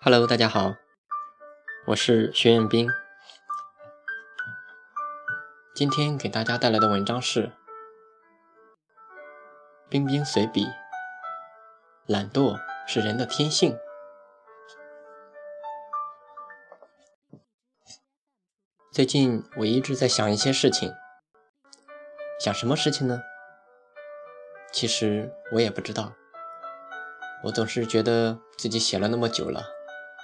Hello，大家好，我是徐彦斌。今天给大家带来的文章是《冰冰随笔》，懒惰是人的天性。最近我一直在想一些事情，想什么事情呢？其实我也不知道。我总是觉得自己写了那么久了，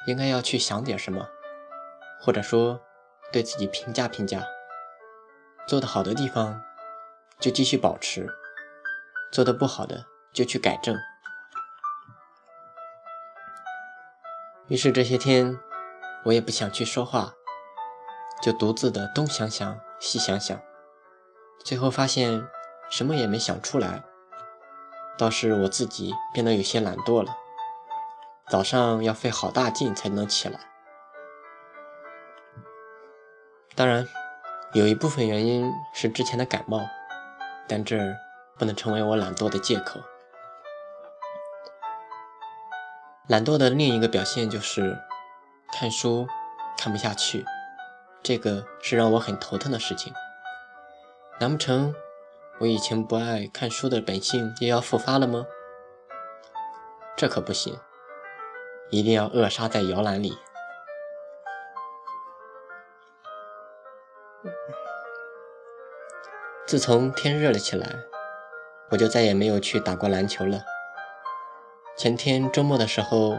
应该要去想点什么，或者说对自己评价评价。做得好的地方就继续保持，做得不好的就去改正。于是这些天我也不想去说话，就独自的东想想西想想，最后发现什么也没想出来。倒是我自己变得有些懒惰了，早上要费好大劲才能起来。当然，有一部分原因是之前的感冒，但这不能成为我懒惰的借口。懒惰的另一个表现就是看书看不下去，这个是让我很头疼的事情。难不成？我以前不爱看书的本性又要复发了吗？这可不行，一定要扼杀在摇篮里。自从天热了起来，我就再也没有去打过篮球了。前天周末的时候，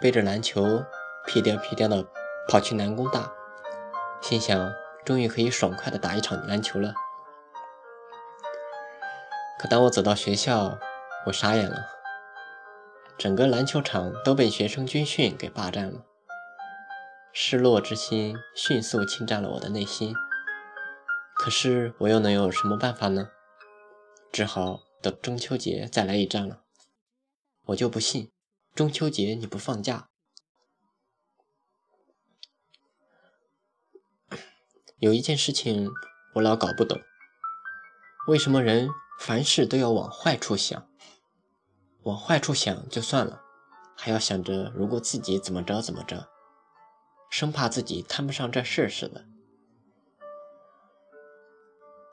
背着篮球屁颠屁颠的跑去南工大，心想终于可以爽快的打一场篮球了。可当我走到学校，我傻眼了。整个篮球场都被学生军训给霸占了，失落之心迅速侵占了我的内心。可是我又能有什么办法呢？只好等中秋节再来一战了。我就不信中秋节你不放假。有一件事情我老搞不懂，为什么人？凡事都要往坏处想，往坏处想就算了，还要想着如果自己怎么着怎么着，生怕自己摊不上这事似的。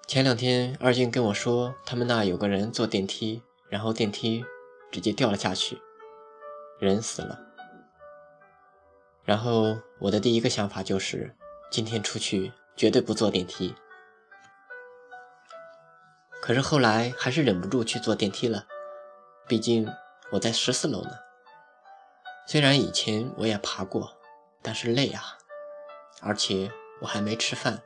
前两天二俊跟我说，他们那有个人坐电梯，然后电梯直接掉了下去，人死了。然后我的第一个想法就是，今天出去绝对不坐电梯。可是后来还是忍不住去坐电梯了，毕竟我在十四楼呢。虽然以前我也爬过，但是累啊，而且我还没吃饭。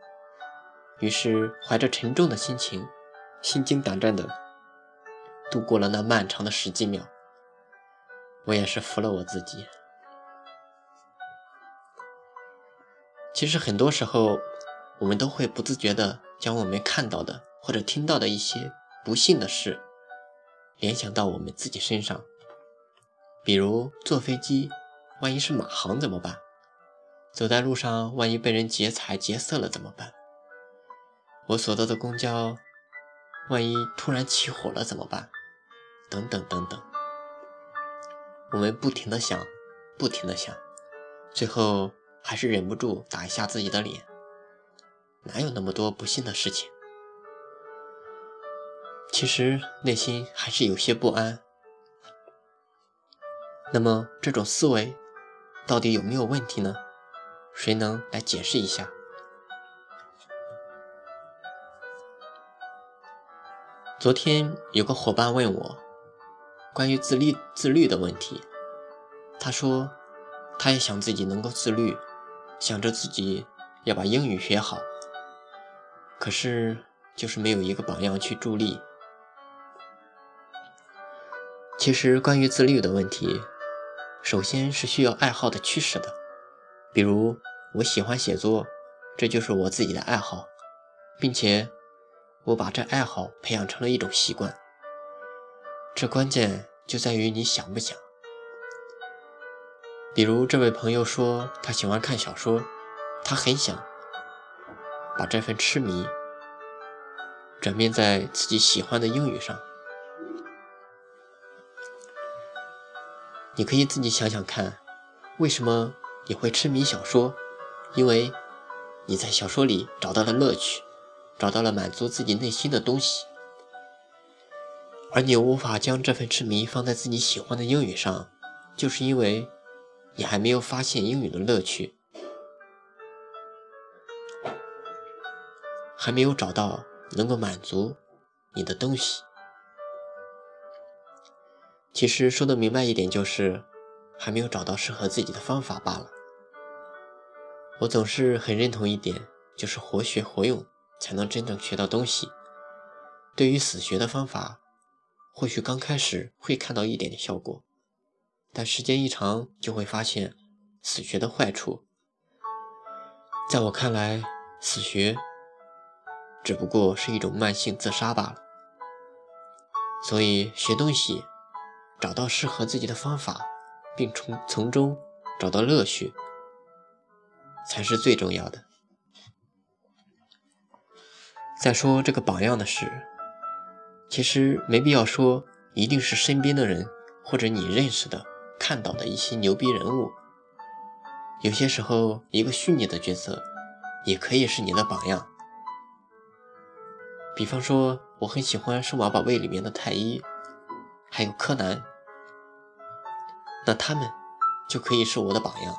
于是怀着沉重的心情，心惊胆战的度过了那漫长的十几秒。我也是服了我自己。其实很多时候，我们都会不自觉的将我们看到的。或者听到的一些不幸的事，联想到我们自己身上，比如坐飞机，万一是马航怎么办？走在路上，万一被人劫财劫色了怎么办？我所坐的公交，万一突然起火了怎么办？等等等等，我们不停的想，不停的想，最后还是忍不住打一下自己的脸。哪有那么多不幸的事情？其实内心还是有些不安。那么这种思维到底有没有问题呢？谁能来解释一下？昨天有个伙伴问我关于自律自律的问题，他说他也想自己能够自律，想着自己要把英语学好，可是就是没有一个榜样去助力。其实，关于自律的问题，首先是需要爱好的驱使的。比如，我喜欢写作，这就是我自己的爱好，并且我把这爱好培养成了一种习惯。这关键就在于你想不想。比如，这位朋友说他喜欢看小说，他很想把这份痴迷转变在自己喜欢的英语上。你可以自己想想看，为什么你会痴迷小说？因为你在小说里找到了乐趣，找到了满足自己内心的东西，而你无法将这份痴迷放在自己喜欢的英语上，就是因为你还没有发现英语的乐趣，还没有找到能够满足你的东西。其实说的明白一点，就是还没有找到适合自己的方法罢了。我总是很认同一点，就是活学活用才能真正学到东西。对于死学的方法，或许刚开始会看到一点点效果，但时间一长就会发现死学的坏处。在我看来，死学只不过是一种慢性自杀罢了。所以学东西。找到适合自己的方法，并从从中找到乐趣，才是最重要的。再说这个榜样的事，其实没必要说一定是身边的人或者你认识的、看到的一些牛逼人物。有些时候，一个虚拟的角色也可以是你的榜样。比方说，我很喜欢《数码宝贝》里面的太一。还有柯南，那他们就可以是我的榜样。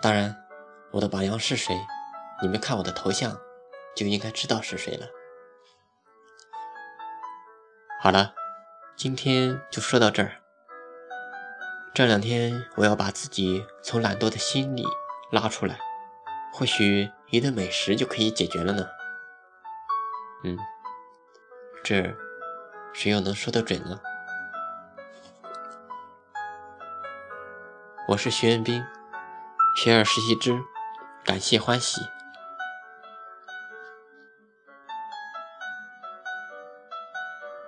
当然，我的榜样是谁，你们看我的头像就应该知道是谁了。好了，今天就说到这儿。这两天我要把自己从懒惰的心里拉出来，或许一顿美食就可以解决了呢。嗯，这。谁又能说得准呢？我是徐彦斌，学而时习之，感谢欢喜。